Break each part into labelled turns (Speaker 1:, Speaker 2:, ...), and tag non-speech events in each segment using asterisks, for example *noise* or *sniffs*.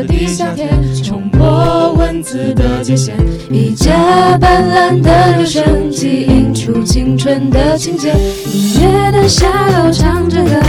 Speaker 1: 了的夏天，冲破文字的界限，一架斑斓的留声机映出青春的情节，音乐的下楼唱着歌，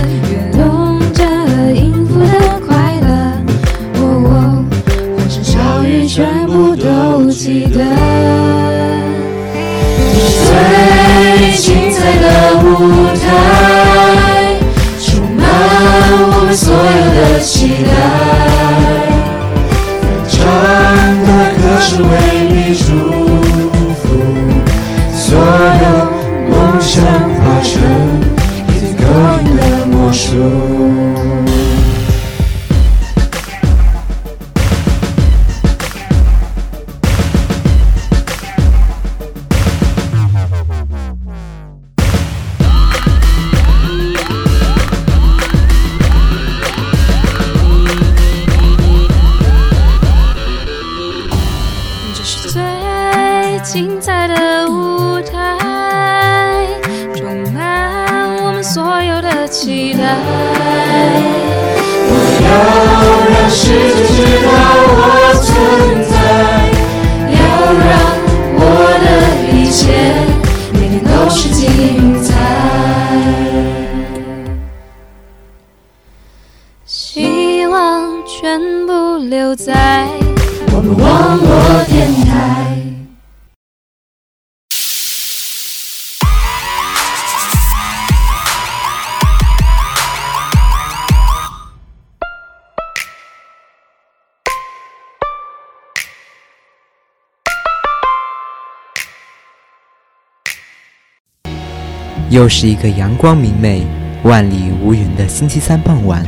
Speaker 2: 又是一个阳光明媚、万里无云的星期三傍晚，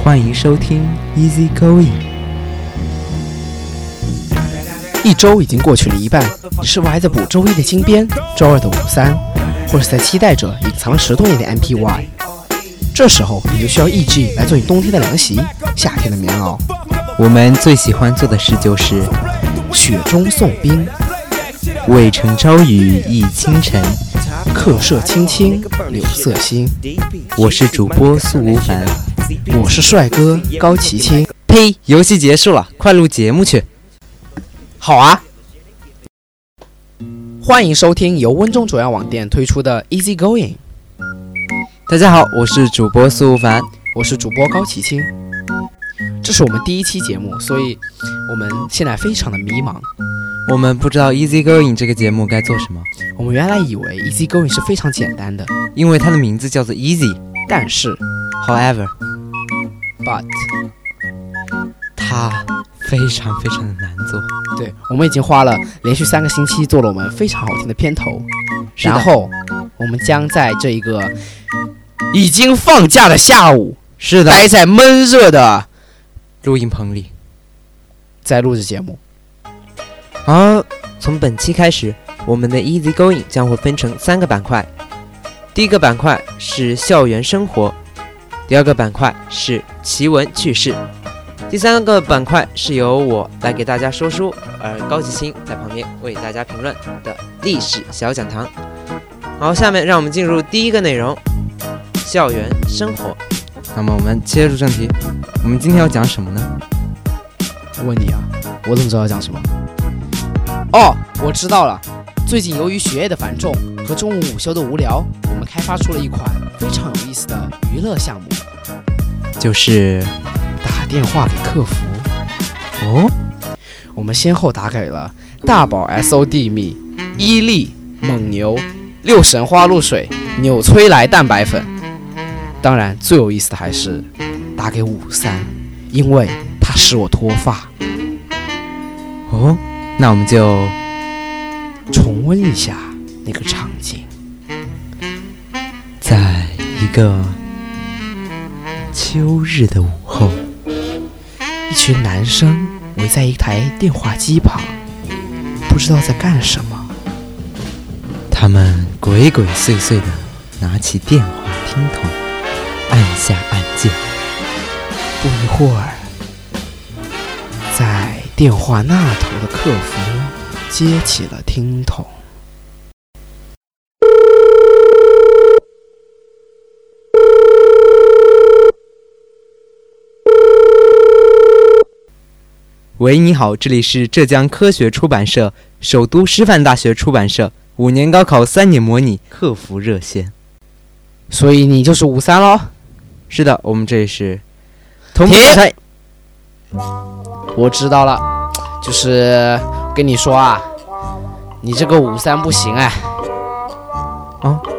Speaker 2: 欢迎收听 Easy Going。
Speaker 3: 一周已经过去了一半，你是否还在补周一的金边、周二的五三，或是在期待着隐藏了十多年的 MPY？这时候你就需要 EG 来做你冬天的凉席，夏天的棉袄。
Speaker 2: 我们最喜欢做的事就是
Speaker 3: 雪中送冰，*laughs*
Speaker 2: 渭城朝雨浥轻尘。
Speaker 3: 客舍青青柳色新。
Speaker 2: 我是主播苏无烦。
Speaker 3: 我是帅哥高奇清。
Speaker 2: 呸！游戏结束了，快录节目去。
Speaker 3: 好啊！欢迎收听由温州主要网店推出的 Easy Going，
Speaker 2: 大家好，我是主播苏无烦。
Speaker 3: 我是主播高奇清。这是我们第一期节目，所以我们现在非常的迷茫。
Speaker 2: 我们不知道 Easy Going 这个节目该做什么，
Speaker 3: 我们原来以为 Easy Going 是非常简单的，
Speaker 2: 因为它的名字叫做 Easy。
Speaker 3: 但是 However，but
Speaker 2: 它非常非常的难做。
Speaker 3: 对我们已经花了连续三个星期做了我们非常好听的片头，然后我们将在这一个已经放假的下午，
Speaker 2: 是的，
Speaker 3: 待在闷热的
Speaker 2: 录音棚里。
Speaker 3: 在录制节目。
Speaker 2: 好，从本期开始，我们的 Easy Going 将会分成三个板块。第一个板块是校园生活，第二个板块是奇闻趣事，第三个板块是由我来给大家说书，而高吉星在旁边为大家评论的历史小讲堂。好，下面让我们进入第一个内容：校园生活。那么我们切入正题，我们今天要讲什么呢？
Speaker 3: 问你啊，我怎么知道要讲什么？哦，我知道了。最近由于学业的繁重和中午午休的无聊，我们开发出了一款非常有意思的娱乐项目
Speaker 2: 就是——
Speaker 3: 打电话给客服。
Speaker 2: 哦，
Speaker 3: 我们先后打给了大宝 SOD 蜜、伊利、蒙牛、六神花露水、纽崔莱蛋白粉。当然，最有意思的还是打给五三，因为它使我脱发。
Speaker 2: 哦，那我们就
Speaker 3: 重温一下那个场景。
Speaker 2: 在一个秋日的午后，
Speaker 3: 一群男生围在一台电话机旁，不知道在干什么。
Speaker 2: 他们鬼鬼祟祟地拿起电话听筒，按下按键。
Speaker 3: 不一会儿，在电话那头的客服接起了听筒。
Speaker 2: 喂，你好，这里是浙江科学出版社、首都师范大学出版社五年高考三年模拟客服热线。
Speaker 3: 所以你就是五三喽？
Speaker 2: 是的，我们这里是同。
Speaker 3: 我知道了，就是跟你说啊，你这个五三不行哎。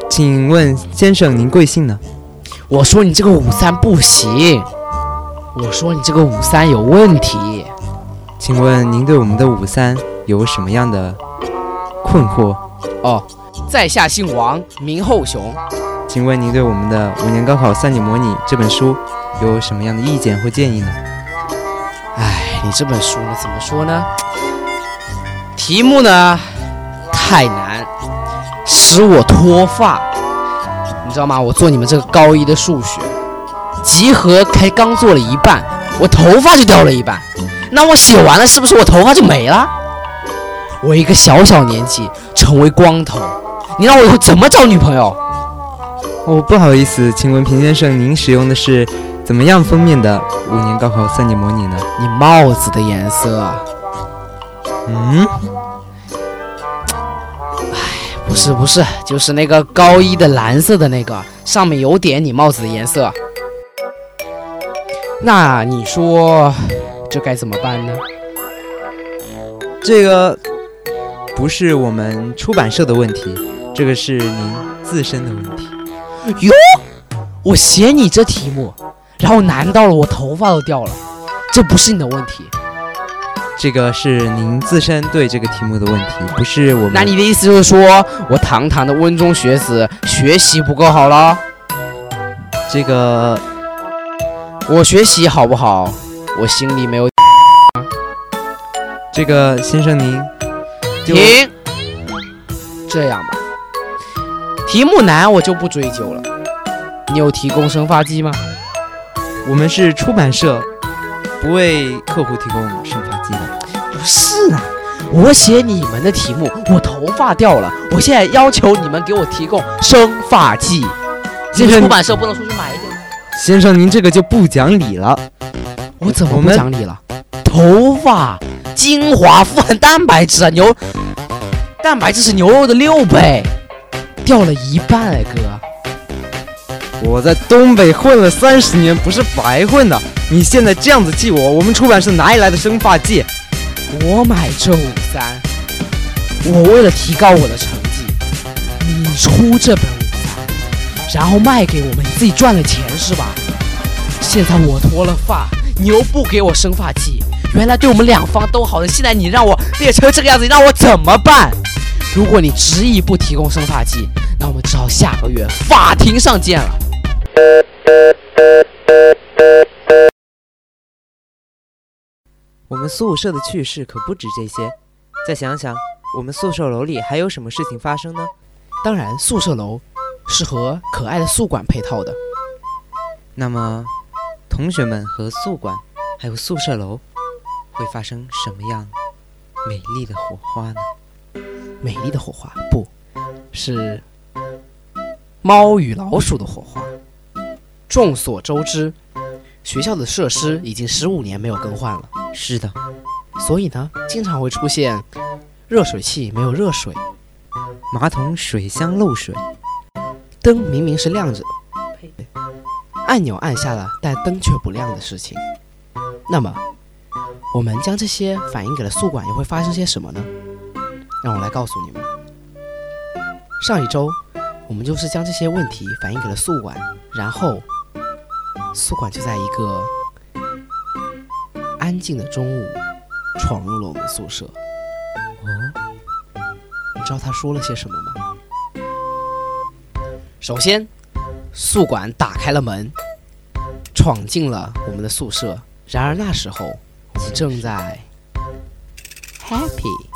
Speaker 2: 请问先生您贵姓呢？
Speaker 3: 我说你这个五三不行，我说你这个五三有问题。
Speaker 2: 请问您对我们的五三有什么样的困惑？
Speaker 3: 哦，在下姓王，名后雄。
Speaker 2: 请问您对我们的五年高考三年模拟这本书有什么样的意见或建议呢？
Speaker 3: 你这本书呢，怎么说呢？题目呢太难，使我脱发。你知道吗？我做你们这个高一的数学，集合才刚做了一半，我头发就掉了一半。那我写完了，是不是我头发就没了？我一个小小年纪成为光头，你让我以后怎么找女朋友？
Speaker 2: 哦，不好意思，请问平先生，您使用的是怎么样封面的五年高考三年模拟呢？
Speaker 3: 你帽子的颜色。
Speaker 2: 嗯，哎
Speaker 3: 不是不是，就是那个高一的蓝色的那个，上面有点你帽子的颜色。那你说这该怎么办呢？
Speaker 2: 这个不是我们出版社的问题，这个是您自身的问题。
Speaker 3: 哟，我写你这题目，然后难到了我头发都掉了，这不是你的问题。
Speaker 2: 这个是您自身对这个题目的问题，不是我们。
Speaker 3: 那你的意思就是说我堂堂的温中学子学习不够好了？
Speaker 2: 这个
Speaker 3: 我学习好不好？我心里没有
Speaker 2: 这个先生您就
Speaker 3: 停。这样吧，题目难我就不追究了。你有提供生发剂吗？
Speaker 2: 我们是出版社，不为客户提供生发剂的。
Speaker 3: 不是啊，我写你们的题目，我头发掉了，我现在要求你们给我提供生发剂。
Speaker 2: 先生
Speaker 3: 出版社不能出去买一点吗？
Speaker 2: 先生，您这个就不讲理了。
Speaker 3: 我怎么不讲理了？头发精华富含蛋白质啊，牛蛋白质是牛肉的六倍，掉了一半哎哥。
Speaker 2: 我在东北混了三十年，不是白混的。你现在这样子记我，我们出版社哪里来的生发剂？
Speaker 3: 我买这五三，我为了提高我的成绩，你出这本五三，然后卖给我们，你自己赚了钱是吧？现在我脱了发，你又不给我生发剂，原来对我们两方都好的，现在你让我裂成这个样子，你让我怎么办？如果你执意不提供生发剂，那我们只好下个月法庭上见了。
Speaker 2: 我们宿舍的趣事可不止这些。再想想，我们宿舍楼里还有什么事情发生呢？
Speaker 3: 当然，宿舍楼是和可爱的宿管配套的。
Speaker 2: 那么，同学们和宿管还有宿舍楼会发生什么样美丽的火花呢？
Speaker 3: 美丽的火花，不是猫与老鼠的火花。众所周知，学校的设施已经十五年没有更换了，
Speaker 2: 是的，
Speaker 3: 所以呢，经常会出现热水器没有热水，
Speaker 2: 马桶水箱漏水，
Speaker 3: 灯明明是亮着，呸按钮按下了，但灯却不亮的事情。那么，我们将这些反映给了宿管，又会发生些什么呢？让我来告诉你们。上一周，我们就是将这些问题反映给了宿管，然后宿管就在一个安静的中午闯入了我们宿舍。
Speaker 2: 哦，
Speaker 3: 你知道他说了些什么吗？首先，宿管打开了门，闯进了我们的宿舍。然而那时候，我们正在 happy，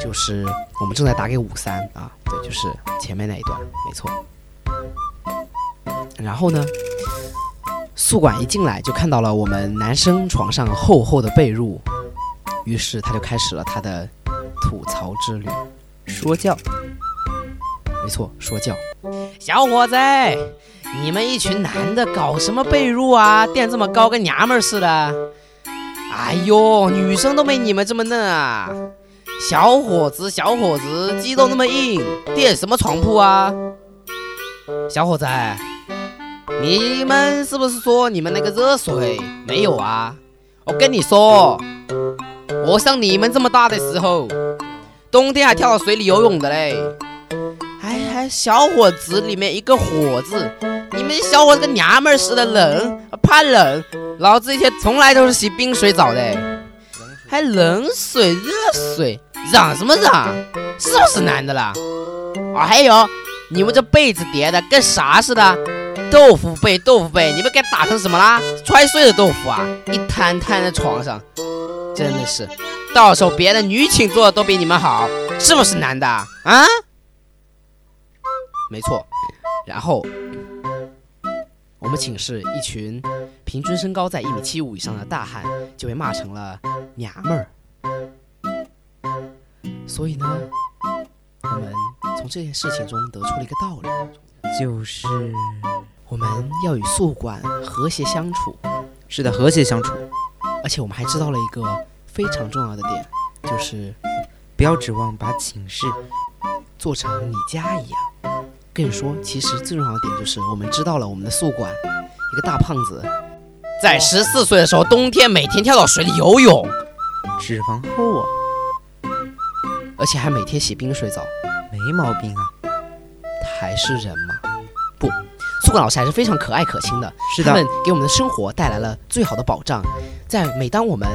Speaker 3: 就是我们正在打给五三啊，对，就是前面那一段，没错。然后呢，宿管一进来就看到了我们男生床上厚厚的被褥，于是他就开始了他的吐槽之旅。
Speaker 2: 说教。
Speaker 3: 没错，说教。小伙子，你们一群男的搞什么被褥啊？垫这么高，跟娘们儿似的。哎呦，女生都没你们这么嫩啊！小伙子，小伙子，肌肉那么硬，垫什么床铺啊？小伙子，你们是不是说你们那个热水没有啊？我跟你说，我像你们这么大的时候，冬天还跳到水里游泳的嘞。还还小伙子里面一个火字，你们小伙子跟娘们儿似的冷，怕冷。老子以前从来都是洗冰水澡的，还冷水热水，嚷什么嚷？是不是男的啦？啊，还有你们这被子叠的跟啥似的？豆腐被，豆腐被，你们给打成什么啦？摔碎的豆腐啊！一摊摊在床上，真的是，到时候别的女寝做的都比你们好，是不是男的啊？没错，然后我们寝室一群平均身高在一米七五以上的大汉就被骂成了娘们儿。所以呢，我们从这件事情中得出了一个道理，
Speaker 2: 就是
Speaker 3: 我们要与宿管和谐相处，
Speaker 2: 是的，和谐相处，
Speaker 3: 而且我们还知道了一个非常重要的点，就是
Speaker 2: 不要指望把寝室
Speaker 3: 做成你家一样。跟你说，其实最重要的点就是我们知道了我们的宿管，一个大胖子，在十四岁的时候，冬天每天跳到水里游泳，
Speaker 2: 脂肪厚啊，
Speaker 3: 而且还每天洗冰水澡，
Speaker 2: 没毛病啊。
Speaker 3: 他还是人吗？不，宿管老师还是非常可爱可亲的，
Speaker 2: 是的
Speaker 3: 他们给我们的生活带来了最好的保障。在每当我们，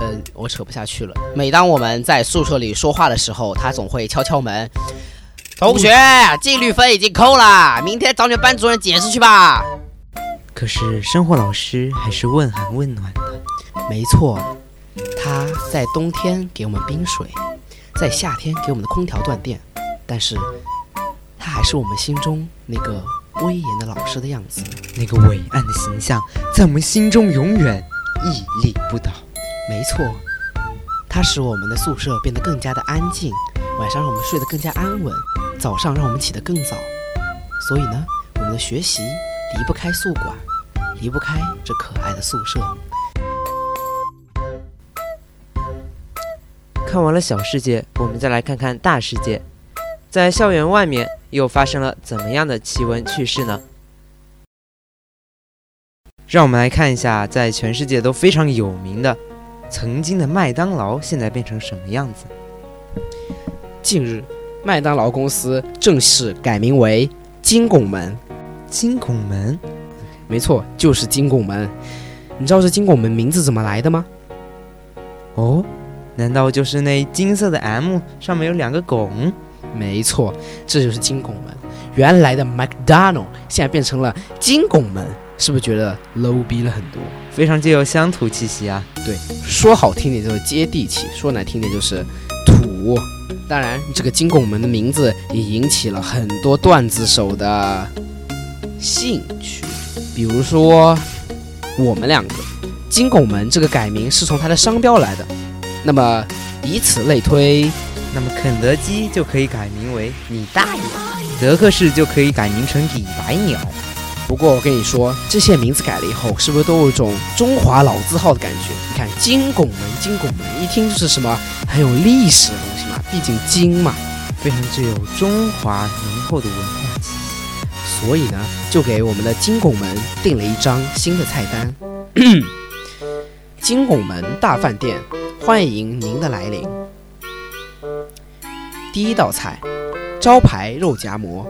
Speaker 3: 嗯、我扯不下去了。每当我们在宿舍里说话的时候，他总会敲敲门。同学，纪律分已经扣了，明天找你们班主任解释去吧。
Speaker 2: 可是生活老师还是问寒问暖的，
Speaker 3: 没错，他在冬天给我们冰水，在夏天给我们的空调断电，但是他还是我们心中那个威严的老师的样子。
Speaker 2: 那个伟岸的形象在我们心中永远屹立不倒。
Speaker 3: 没错，它使我们的宿舍变得更加的安静，晚上让我们睡得更加安稳，早上让我们起得更早。所以呢，我们的学习离不开宿管，离不开这可爱的宿舍。
Speaker 2: 看完了小世界，我们再来看看大世界。在校园外面又发生了怎么样的奇闻趣事呢？让我们来看一下，在全世界都非常有名的曾经的麦当劳，现在变成什么样子？
Speaker 3: 近日，麦当劳公司正式改名为金拱门。
Speaker 2: 金拱门，
Speaker 3: 没错，就是金拱门。你知道这金拱门名字怎么来的吗？
Speaker 2: 哦，难道就是那金色的 M 上面有两个拱？
Speaker 3: 没错，这就是金拱门。原来的 McDonald 现在变成了金拱门，是不是觉得 low 逼了很多？
Speaker 2: 非常具有乡土气息啊！
Speaker 3: 对，说好听点就是接地气，说难听点就是土。当然，这个金拱门的名字也引起了很多段子手的兴趣，比如说我们两个，金拱门这个改名是从它的商标来的。那么以此类推，
Speaker 2: 那么肯德基就可以改名为你大爷，德克士就可以改名成李白鸟。
Speaker 3: 不过我跟你说，这些名字改了以后，是不是都有一种中华老字号的感觉？你看金拱门，金拱门一听就是什么很有历史的东西嘛，毕竟金嘛，
Speaker 2: 非常具有中华浓厚的文化气息。
Speaker 3: 所以呢，就给我们的金拱门定了一张新的菜单。*clears throat* *coughs* 金拱门大饭店，欢迎您的来临。第一道菜，招牌肉夹馍。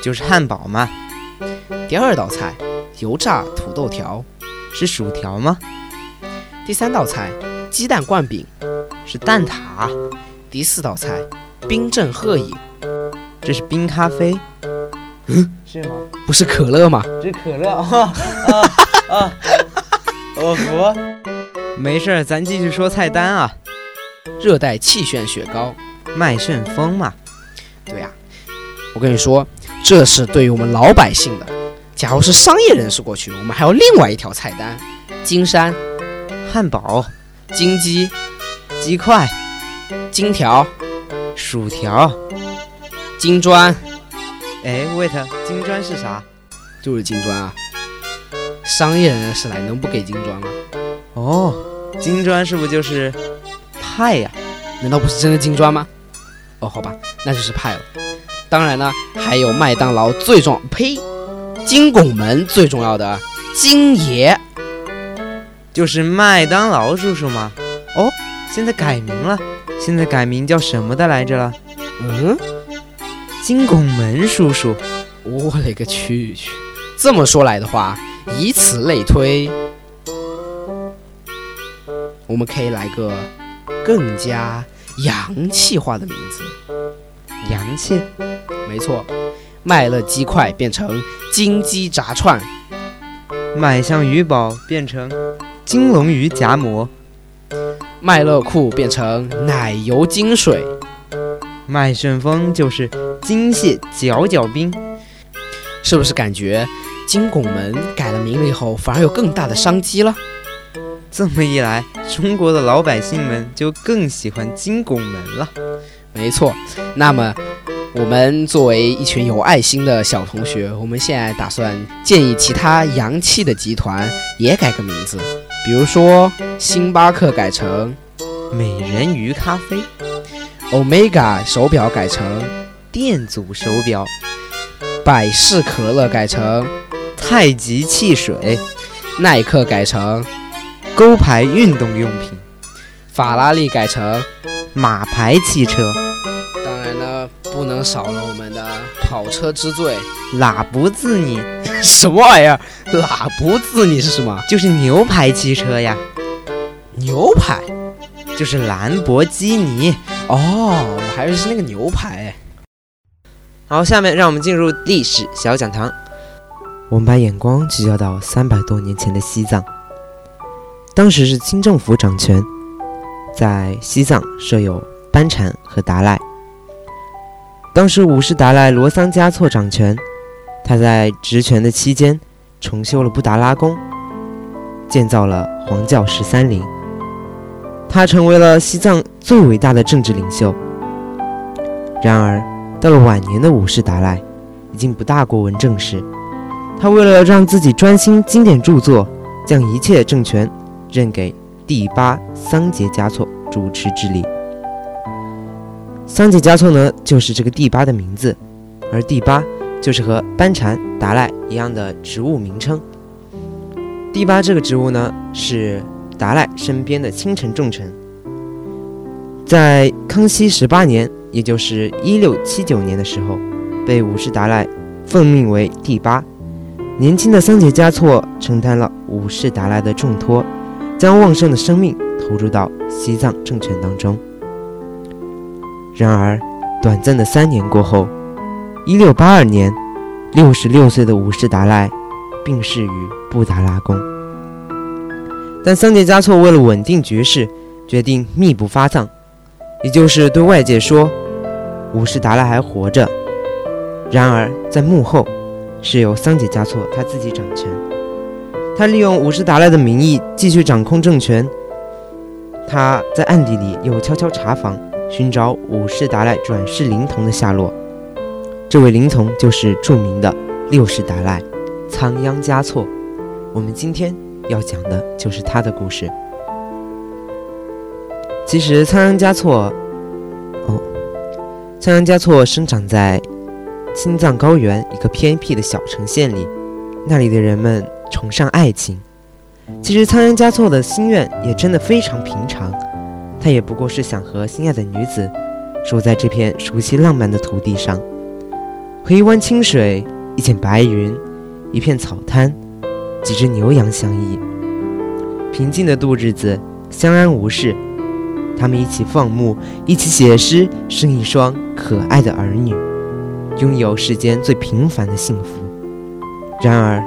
Speaker 2: 就是汉堡嘛，
Speaker 3: 第二道菜，油炸土豆条。
Speaker 2: 是薯条吗？
Speaker 3: 第三道菜，鸡蛋灌饼。
Speaker 2: 是蛋挞，
Speaker 3: 第四道菜，冰镇鹤饮。
Speaker 2: 这是冰咖啡。嗯，*laughs* 是吗？
Speaker 3: 不是可乐吗？
Speaker 2: 这是可乐啊啊 *laughs* 啊！我服。没事儿，咱继续说菜单啊。
Speaker 3: 热带气旋雪糕。
Speaker 2: 麦旋风嘛，
Speaker 3: 对呀、我跟你说，这是对于我们老百姓的。假如是商业人士过去，我们还有另外一条菜单：金山、
Speaker 2: 汉堡、
Speaker 3: 金鸡、
Speaker 2: 鸡块、
Speaker 3: 金条、
Speaker 2: 薯条。
Speaker 3: 金砖，
Speaker 2: 哎，wait，金砖是啥？
Speaker 3: 就是金砖啊。商业人士来能不给金砖吗？
Speaker 2: 哦，金砖是不是就是派呀？
Speaker 3: 难道不是真的金砖吗？哦，好吧，那就是派了。当然呢，还有麦当劳最重，呸，金拱门最重要的金爷。
Speaker 2: 就是麦当劳叔叔吗？哦，现在改名了，现在改名叫什么的来着了？
Speaker 3: 嗯，
Speaker 2: 金拱门叔叔。
Speaker 3: 我勒个去去！这么说来的话，以此类推，我们可以来个更加洋气化的名字。
Speaker 2: 洋气？
Speaker 3: 没错，麦乐鸡块变成金鸡炸串，
Speaker 2: 麦香鱼堡变成金龙鱼夹馍，
Speaker 3: 麦乐裤变成奶油金水，
Speaker 2: 麦旋风就是金蟹搅搅冰。
Speaker 3: 是不是感觉金拱门改了名了以后，反而有更大的商机了？
Speaker 2: 这么一来，中国的老百姓们就更喜欢金拱门了。
Speaker 3: 没错，那么我们作为一群有爱心的小同学，我们现在打算建议其他洋气的集团也改个名字，比如说星巴克改成
Speaker 2: 美人鱼咖啡
Speaker 3: ，Omega 手表改成
Speaker 2: 电阻手表。
Speaker 3: 百事可乐改成
Speaker 2: 太极汽水，
Speaker 3: 耐克改成
Speaker 2: 勾牌运动用品，
Speaker 3: 法拉利改成
Speaker 2: 马牌汽车。
Speaker 3: 不能少了我们的跑车之最
Speaker 2: 拉布兹尼。*laughs*
Speaker 3: 什么玩意儿？拉布兹尼是什么？
Speaker 2: 就是牛排汽车呀。
Speaker 3: 牛排？
Speaker 2: 就是兰博基尼。
Speaker 3: 哦，我还以为是那个牛排。
Speaker 2: 好，下面让我们进入历史小讲堂。我们把眼光聚焦到三百多年前的西藏，当时是清政府掌权，在西藏设有班禅和达赖。当时五世达赖罗桑嘉措掌权，他在职权的期间重修了布达拉宫，建造了黄教十三陵，他成为了西藏最伟大的政治领袖。然而。到了晚年的五世达赖，已经不大过问政事。他为了让自己专心经典著作，将一切政权任给第八桑杰嘉措主持治理。桑杰嘉措呢，就是这个第八的名字，而第八就是和班禅、达赖一样的职务名称。第八这个职务呢，是达赖身边的亲臣重臣。在康熙十八年。也就是一六七九年的时候，被五世达赖奉命为第八。年轻的桑杰嘉措承担了五世达赖的重托，将旺盛的生命投入到西藏政权当中。然而，短暂的三年过后，一六八二年，六十六岁的五世达赖病逝于布达拉宫。但桑杰嘉措为了稳定局势，决定秘不发丧，也就是对外界说。五世达赖还活着，然而在幕后是由桑杰嘉措他自己掌权。他利用五世达赖的名义继续掌控政权。他在暗地里又悄悄查房，寻找五世达赖转世灵童的下落。这位灵童就是著名的六世达赖仓央嘉措。我们今天要讲的就是他的故事。其实仓央嘉措。哦仓央嘉措生长在青藏高原一个偏僻的小城县里，那里的人们崇尚爱情。其实仓央嘉措的心愿也真的非常平常，他也不过是想和心爱的女子守在这片熟悉浪漫的土地上，和一湾清水、一片白云、一片草滩、几只牛羊相依，平静的度日子，相安无事。他们一起放牧，一起写诗，生一双可爱的儿女，拥有世间最平凡的幸福。然而，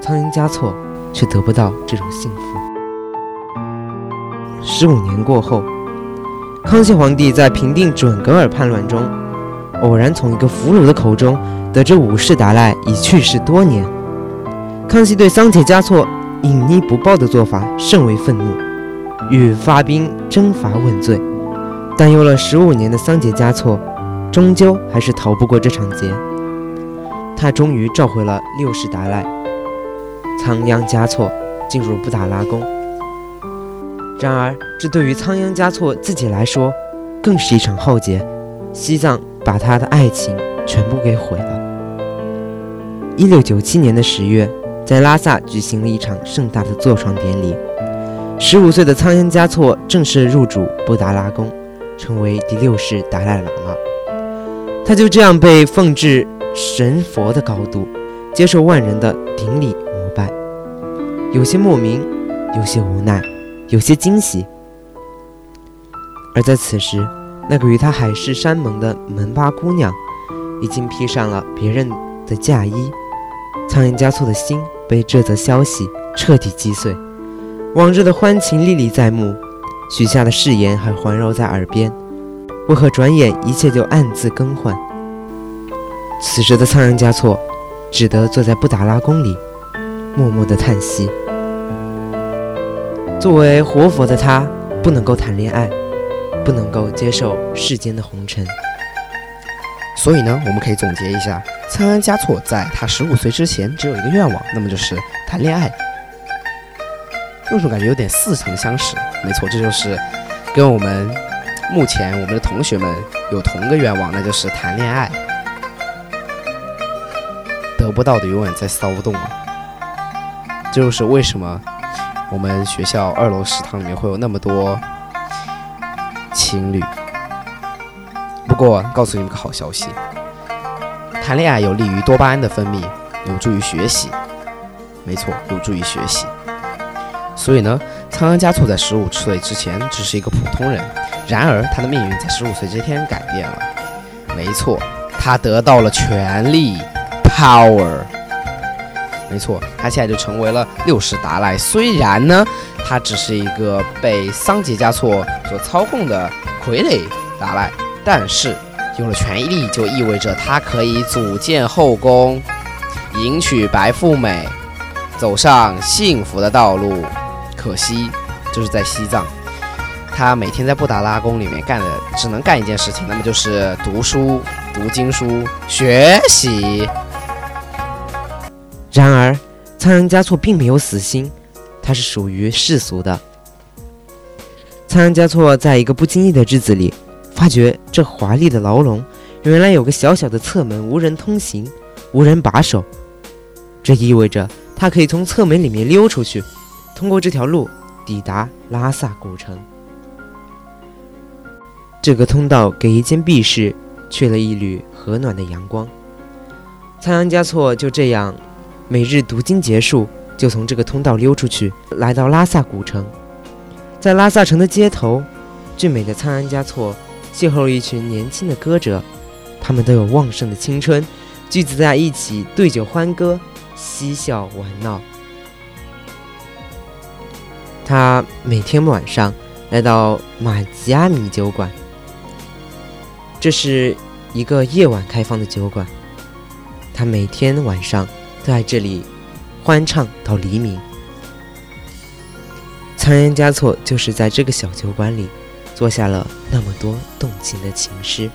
Speaker 2: 仓央嘉措却得不到这种幸福。十五年过后，康熙皇帝在平定准噶尔叛乱中，偶然从一个俘虏的口中得知五世达赖已去世多年。康熙对桑杰嘉措隐匿不报的做法甚为愤怒。欲发兵征伐问罪，但有了十五年的桑杰嘉措，终究还是逃不过这场劫。他终于召回了六世达赖仓央嘉措，进入布达拉宫。然而，这对于仓央嘉措自己来说，更是一场浩劫。西藏把他的爱情全部给毁了。一六九七年的十月，在拉萨举行了一场盛大的坐床典礼。十五岁的仓央嘉措正式入主布达拉宫，成为第六世达赖喇嘛。他就这样被奉至神佛的高度，接受万人的顶礼膜拜，有些莫名，有些无奈，有些惊喜。而在此时，那个与他海誓山盟的门巴姑娘，已经披上了别人的嫁衣。仓央嘉措的心被这则消息彻底击碎。往日的欢情历历在目，许下的誓言还环绕在耳边，为何转眼一切就暗自更换？此时的仓央嘉措只得坐在布达拉宫里，默默地叹息。作为活佛的他，不能够谈恋爱，不能够接受世间的红尘。
Speaker 3: 所以呢，我们可以总结一下，仓央嘉措在他十五岁之前只有一个愿望，那么就是谈恋爱。为什么感觉有点似曾相识？没错，这就是跟我们目前我们的同学们有同个愿望，那就是谈恋爱。得不到的永远在骚动啊！这就是为什么我们学校二楼食堂里面会有那么多情侣。不过，告诉你们个好消息：谈恋爱有利于多巴胺的分泌，有助于学习。没错，有助于学习。所以呢，仓央嘉措在十五岁之前只是一个普通人，然而他的命运在十五岁这天改变了。没错，他得到了权力，power。没错，他现在就成为了六世达赖。虽然呢，他只是一个被桑杰嘉措所操控的傀儡达赖，但是有了权力，就意味着他可以组建后宫，迎娶白富美，走上幸福的道路。可惜，就是在西藏，他每天在布达拉宫里面干的只能干一件事情，那么就是读书、读经书、学习。
Speaker 2: 然而，仓央嘉措并没有死心，他是属于世俗的。仓央嘉措在一个不经意的日子里，发觉这华丽的牢笼原来有个小小的侧门，无人通行，无人把守。这意味着他可以从侧门里面溜出去。通过这条路抵达拉萨古城。这个通道给一间壁室去了一缕和暖的阳光。仓央嘉措就这样每日读经结束，就从这个通道溜出去，来到拉萨古城。在拉萨城的街头，俊美的仓央嘉措邂逅了一群年轻的歌者，他们都有旺盛的青春，聚集在一起对酒欢歌，嬉笑玩闹。他每天晚上来到马吉阿米酒馆，这是一个夜晚开放的酒馆。他每天晚上在这里欢唱到黎明。仓央嘉措就是在这个小酒馆里做下了那么多动情的情诗。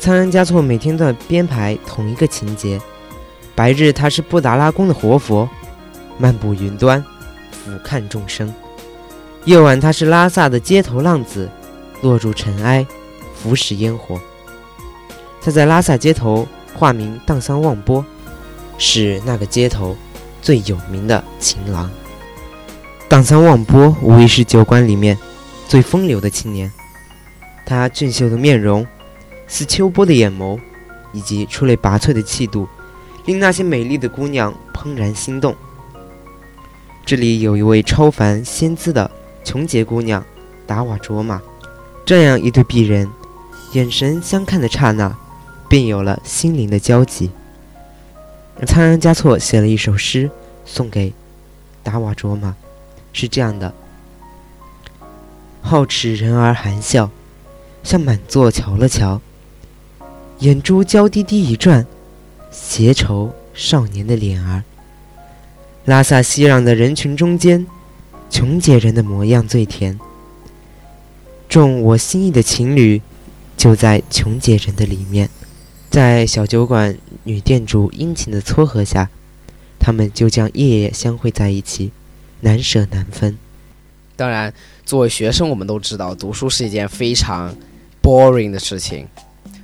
Speaker 2: 仓央嘉措每天都编排同一个情节：白日他是布达拉宫的活佛。漫步云端，俯瞰众生；夜晚，他是拉萨的街头浪子，落入尘埃，俯视烟火。他在拉萨街头化名荡桑旺波，是那个街头最有名的情郎。荡桑旺波无疑是酒馆里面最风流的青年。他俊秀的面容，似秋波的眼眸，以及出类拔萃的气度，令那些美丽的姑娘怦然心动。这里有一位超凡仙姿的琼杰姑娘达瓦卓玛，这样一对璧人，眼神相看的刹那，便有了心灵的交集。仓央嘉措写了一首诗送给达瓦卓玛，是这样的：好齿人儿含笑，向满座瞧了瞧，眼珠娇滴滴一转，斜愁少年的脸儿。拉萨熙攘的人群中间，穷姐人的模样最甜。中我心意的情侣，就在穷姐人的里面。在小酒馆女店主殷勤的撮合下，他们就将夜夜相会在一起，难舍难分。
Speaker 3: 当然，作为学生，我们都知道读书是一件非常 boring 的事情，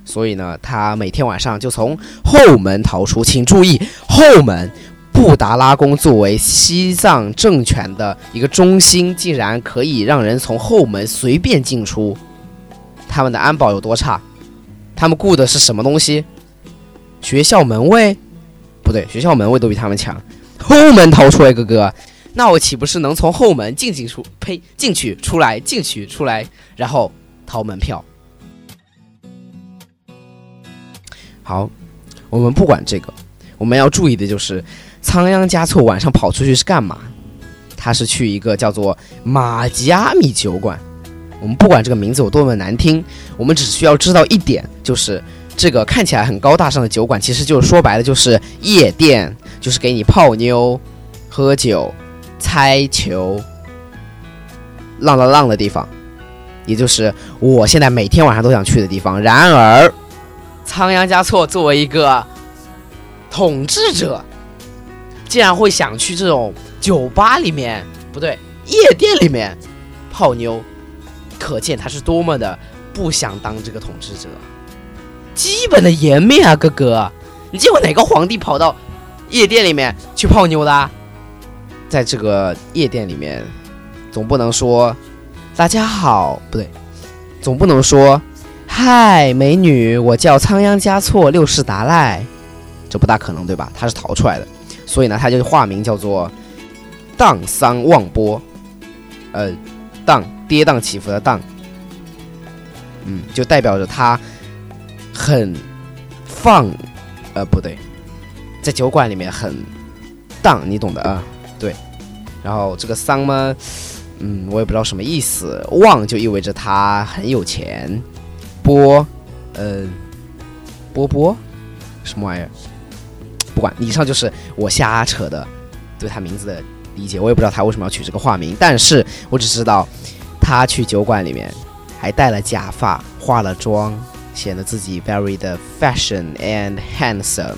Speaker 3: 所以呢，他每天晚上就从后门逃出。请注意，后门，布达拉宫作为西藏政权的一个中心，竟然可以让人从后门随便进出。他们的安保有多差？他们雇的是什么东西？学校门卫？不对，学校门卫都比他们强。后门逃出来，哥哥。那我岂不是能从后门进进出？呸，进去出来，进去出来，然后掏门票。好，我们不管这个，我们要注意的就是仓央嘉措晚上跑出去是干嘛？他是去一个叫做马吉阿米酒馆。我们不管这个名字有多么难听，我们只需要知道一点，就是这个看起来很高大上的酒馆，其实就是说白了就是夜店，就是给你泡妞、喝酒。猜球、浪浪浪的地方，也就是我现在每天晚上都想去的地方。然而，仓央嘉措作为一个统治者，竟然会想去这种酒吧里面，不对，夜店里面泡妞，可见他是多么的不想当这个统治者。基本的颜面啊，哥哥，你见过哪个皇帝跑到夜店里面去泡妞的？在这个夜店里面，总不能说“大家好”不对，总不能说“嗨，美女，我叫仓央嘉措六世达赖”，这不大可能对吧？他是逃出来的，所以呢，他就化名叫做荡桑望波，呃，荡跌宕起伏的荡，嗯，就代表着他很放，呃，不对，在酒馆里面很荡，你懂的啊。对，然后这个桑嘛，嗯，我也不知道什么意思。旺就意味着他很有钱，波，呃，波波，什么玩意儿？不管，以上就是我瞎扯的对他名字的理解。我也不知道他为什么要取这个化名，但是我只知道他去酒馆里面还戴了假发，化了妆，显得自己 very 的 fashion and handsome。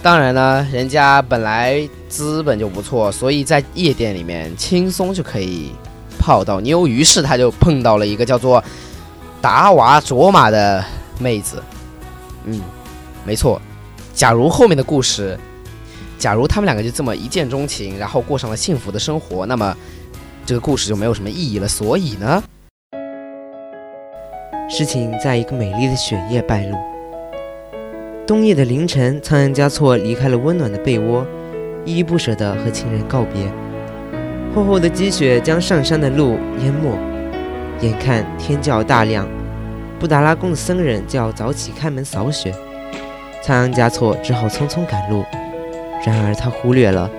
Speaker 3: 当然呢，人家本来资本就不错，所以在夜店里面轻松就可以泡到妞。于是他就碰到了一个叫做达瓦卓玛的妹子。嗯，没错。假如后面的故事，假如他们两个就这么一见钟情，然后过上了幸福的生活，那么这个故事就没有什么意义了。所以呢，
Speaker 2: 事情在一个美丽的雪夜败露。冬夜的凌晨，仓央嘉措离开了温暖的被窝，依依不舍地和亲人告别。厚厚的积雪将上山的路淹没，眼看天就要大亮，布达拉宫的僧人就要早起开门扫雪，仓央嘉措只好匆匆赶路。然而他忽略了，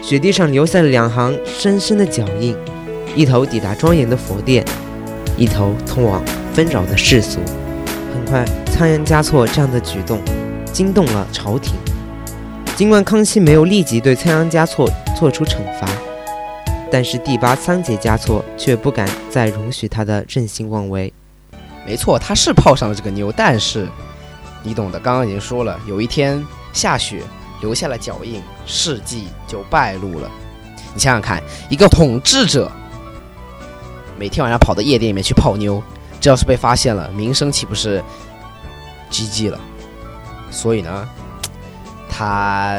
Speaker 2: 雪地上留下了两行深深的脚印，一头抵达庄严的佛殿，一头通往纷扰的世俗。很快，仓央嘉措这样的举动惊动了朝廷。尽管康熙没有立即对仓央嘉措做出惩罚，但是第八仓颉嘉措却不敢再容许他的任性妄为。
Speaker 3: 没错，他是泡上了这个妞，但是你懂的。刚刚已经说了，有一天下雪留下了脚印，事迹就败露了。你想想看，一个统治者每天晚上跑到夜店里面去泡妞。这要是被发现了，名声岂不是 GG 了？所以呢，他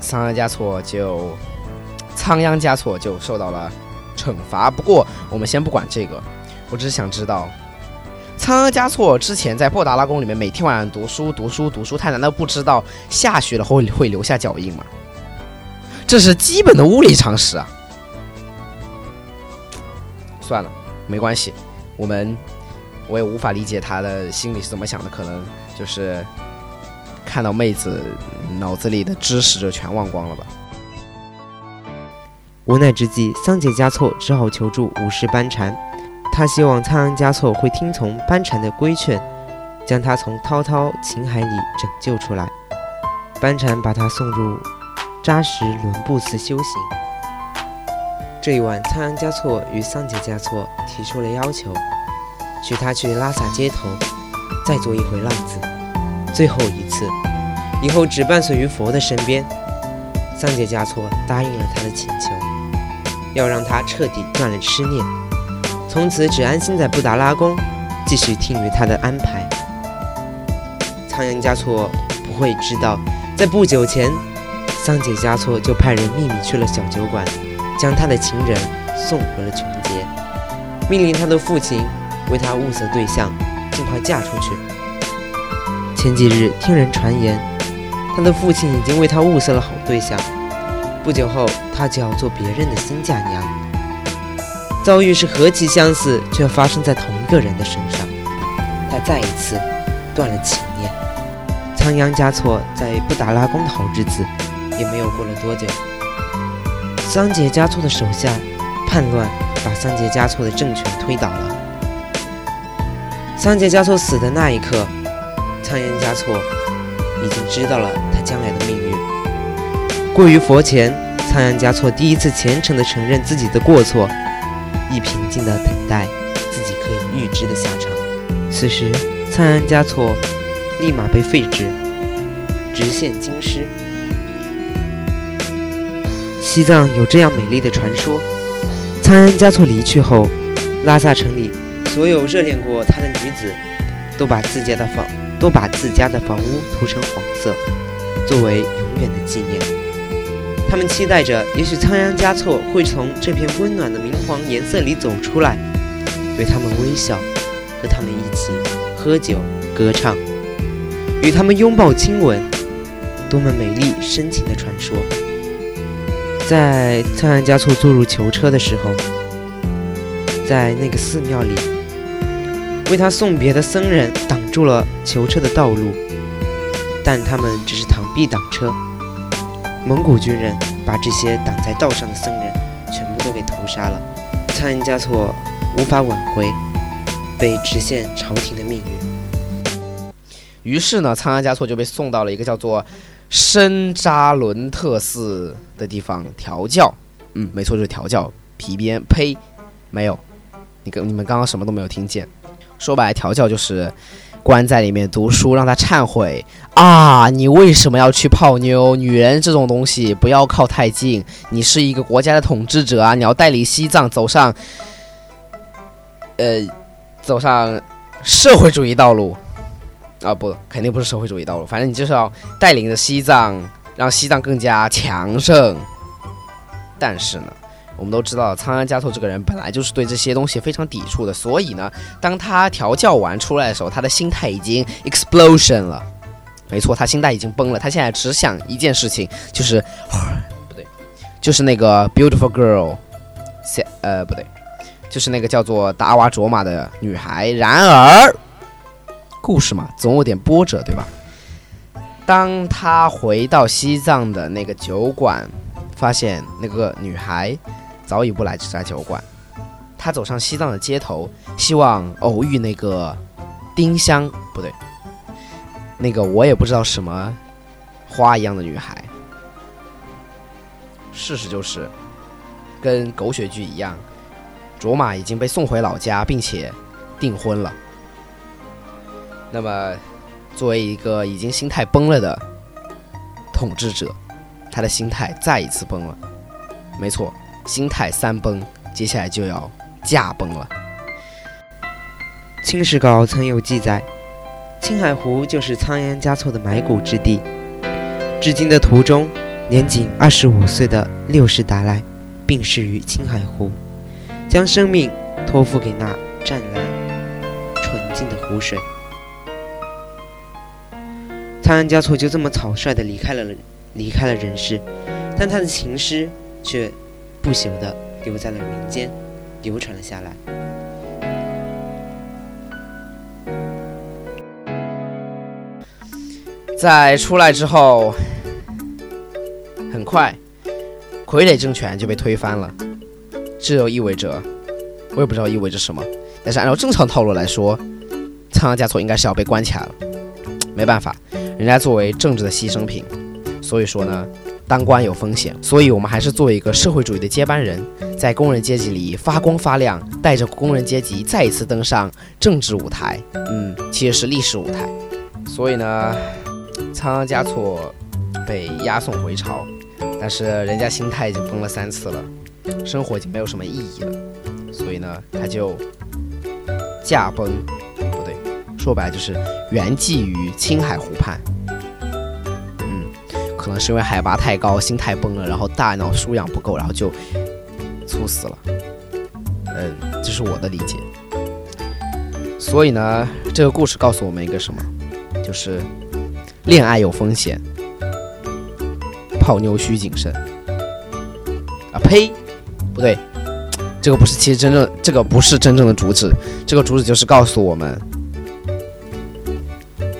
Speaker 3: 仓央嘉措就仓央嘉措就受到了惩罚。不过我们先不管这个，我只是想知道，仓央嘉措之前在布达拉宫里面每天晚上读书读书读书，他难道不知道下雪了会会留下脚印吗？这是基本的物理常识啊！算了，没关系，我们。我也无法理解他的心里是怎么想的，可能就是看到妹子，脑子里的知识就全忘光了吧。
Speaker 2: 无奈之际，桑杰嘉措只好求助武士班禅。他希望仓央嘉措会听从班禅的规劝，将他从滔滔情海里拯救出来。班禅把他送入扎什伦布寺修行。这一晚，仓央嘉措与桑杰嘉措提出了要求。许他去拉萨街头，再做一回浪子，最后一次，以后只伴随于佛的身边。桑杰嘉措答应了他的请求，要让他彻底断了痴念，从此只安心在布达拉宫，继续听于他的安排。仓央嘉措不会知道，在不久前，桑杰嘉措就派人秘密去了小酒馆，将他的情人送回了琼杰，命令他的父亲为他物色对象，尽快嫁出去。前几日听人传言，他的父亲已经为他物色了好对象，不久后他就要做别人的新嫁娘。遭遇是何其相似，却发生在同一个人的身上。他再一次断了情念。仓央嘉措在布达拉宫的好日子也没有过了多久，桑杰嘉措的手下叛乱把桑杰嘉措的政权推倒了。桑杰嘉措死的那一刻，仓央嘉措已经知道了他将来的命运。跪于佛前，仓央嘉措第一次虔诚地承认自己的过错，亦平静地等待自己可以预知的下场。此时，仓央嘉措。立马被废止，直线京师。西藏有这样美丽的传说：仓央嘉措离去后，拉萨城里所有热恋过他的女子，都把自家的房都把自家的房屋涂成黄色，作为永远的纪念。他们期待着，也许仓央嘉措会从这片温暖的明黄颜色里走出来，对他们微笑，和他们一起喝酒歌唱。与他们拥抱亲吻，多么美丽深情的传说！在仓央嘉措坐入囚车的时候，在那个寺庙里，为他送别的僧人挡住了囚车的道路，但他们只是螳臂挡车。蒙古军人把这些挡在道上的僧人全部都给屠杀了。仓央嘉措无法挽回被直线朝廷的命运。
Speaker 3: 于是呢，仓央嘉措就被送到了一个叫做深扎伦特寺的地方调教。嗯，没错，就是调教皮鞭。呸，没有，你跟你们刚刚什么都没有听见。说白了，调教就是关在里面读书，让他忏悔啊！你为什么要去泡妞？女人这种东西不要靠太近。你是一个国家的统治者啊，你要带领西藏走上，呃，走上社会主义道路。啊不，肯定不是社会主义道路。反正你就是要带领着西藏，让西藏更加强盛。但是呢，我们都知道仓央嘉措这个人本来就是对这些东西非常抵触的，所以呢，当他调教完出来的时候，他的心态已经 explosion 了。没错，他心态已经崩了。他现在只想一件事情，就是 *sniffs* 不对，就是那个 beautiful girl，呃不对，就是那个叫做达瓦卓玛的女孩。然而。故事嘛，总有点波折，对吧？当他回到西藏的那个酒馆，发现那个女孩早已不来这家酒馆。他走上西藏的街头，希望偶遇那个丁香，不对，那个我也不知道什么花一样的女孩。事实就是，跟狗血剧一样，卓玛已经被送回老家，并且订婚了。那么，作为一个已经心态崩了的统治者，他的心态再一次崩了。没错，心态三崩，接下来就要驾崩了。
Speaker 2: 《清史稿》曾有记载，青海湖就是仓央嘉措的埋骨之地。至今的途中，年仅二十五岁的六世达赖病逝于青海湖，将生命托付给那湛蓝纯净的湖水。仓央嘉措就这么草率地离开了离开了人世，但他的情诗却不朽的留在了民间，流传了下来。
Speaker 3: 在出来之后，很快傀儡政权就被推翻了，这又意味着，我也不知道意味着什么。但是按照正常套路来说，仓央嘉措应该是要被关起来了，没办法。人家作为政治的牺牲品，所以说呢，当官有风险，所以我们还是做一个社会主义的接班人，在工人阶级里发光发亮，带着工人阶级再一次登上政治舞台，嗯，其实是历史舞台。所以呢，仓央嘉措被押送回朝，但是人家心态已经崩了三次了，生活已经没有什么意义了，所以呢，他就驾崩，不对，说白了就是圆寂于青海湖畔。可能是因为海拔太高，心态崩了，然后大脑输氧不够，然后就猝死了。嗯，这是我的理解。所以呢，这个故事告诉我们一个什么？就是恋爱有风险，泡妞需谨慎。啊呸，不对，这个不是其实真正这个不是真正的主旨，这个主旨就是告诉我们，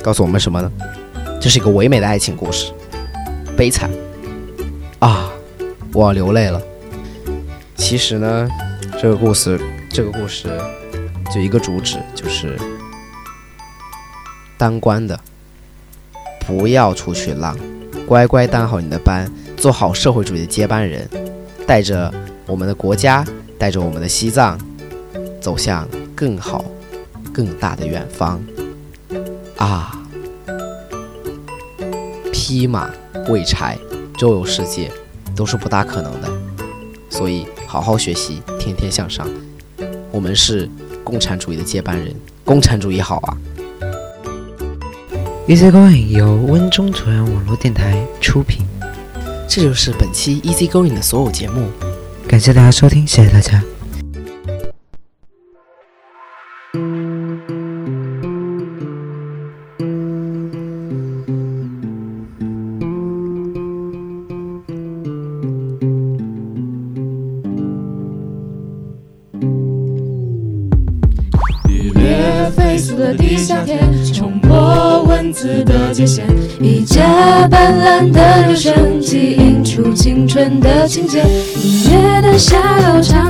Speaker 3: 告诉我们什么呢？这是一个唯美的爱情故事，悲惨啊，我流泪了。其实呢，这个故事，这个故事就一个主旨，就是当官的不要出去浪，乖乖当好你的班，做好社会主义的接班人，带着我们的国家，带着我们的西藏，走向更好、更大的远方。啊！披马喂柴，周游世界，都是不大可能的。所以，好好学习，天天向上。我们是共产主义的接班人，共产主义好啊
Speaker 2: ！Easy Going 由温中左阳网络电台出品，
Speaker 3: 这就是本期 Easy Going 的所有节目。
Speaker 2: 感谢大家收听，谢谢大家。
Speaker 1: 界限，一架斑斓的留声机，映出青春的情节。音乐的下楼唱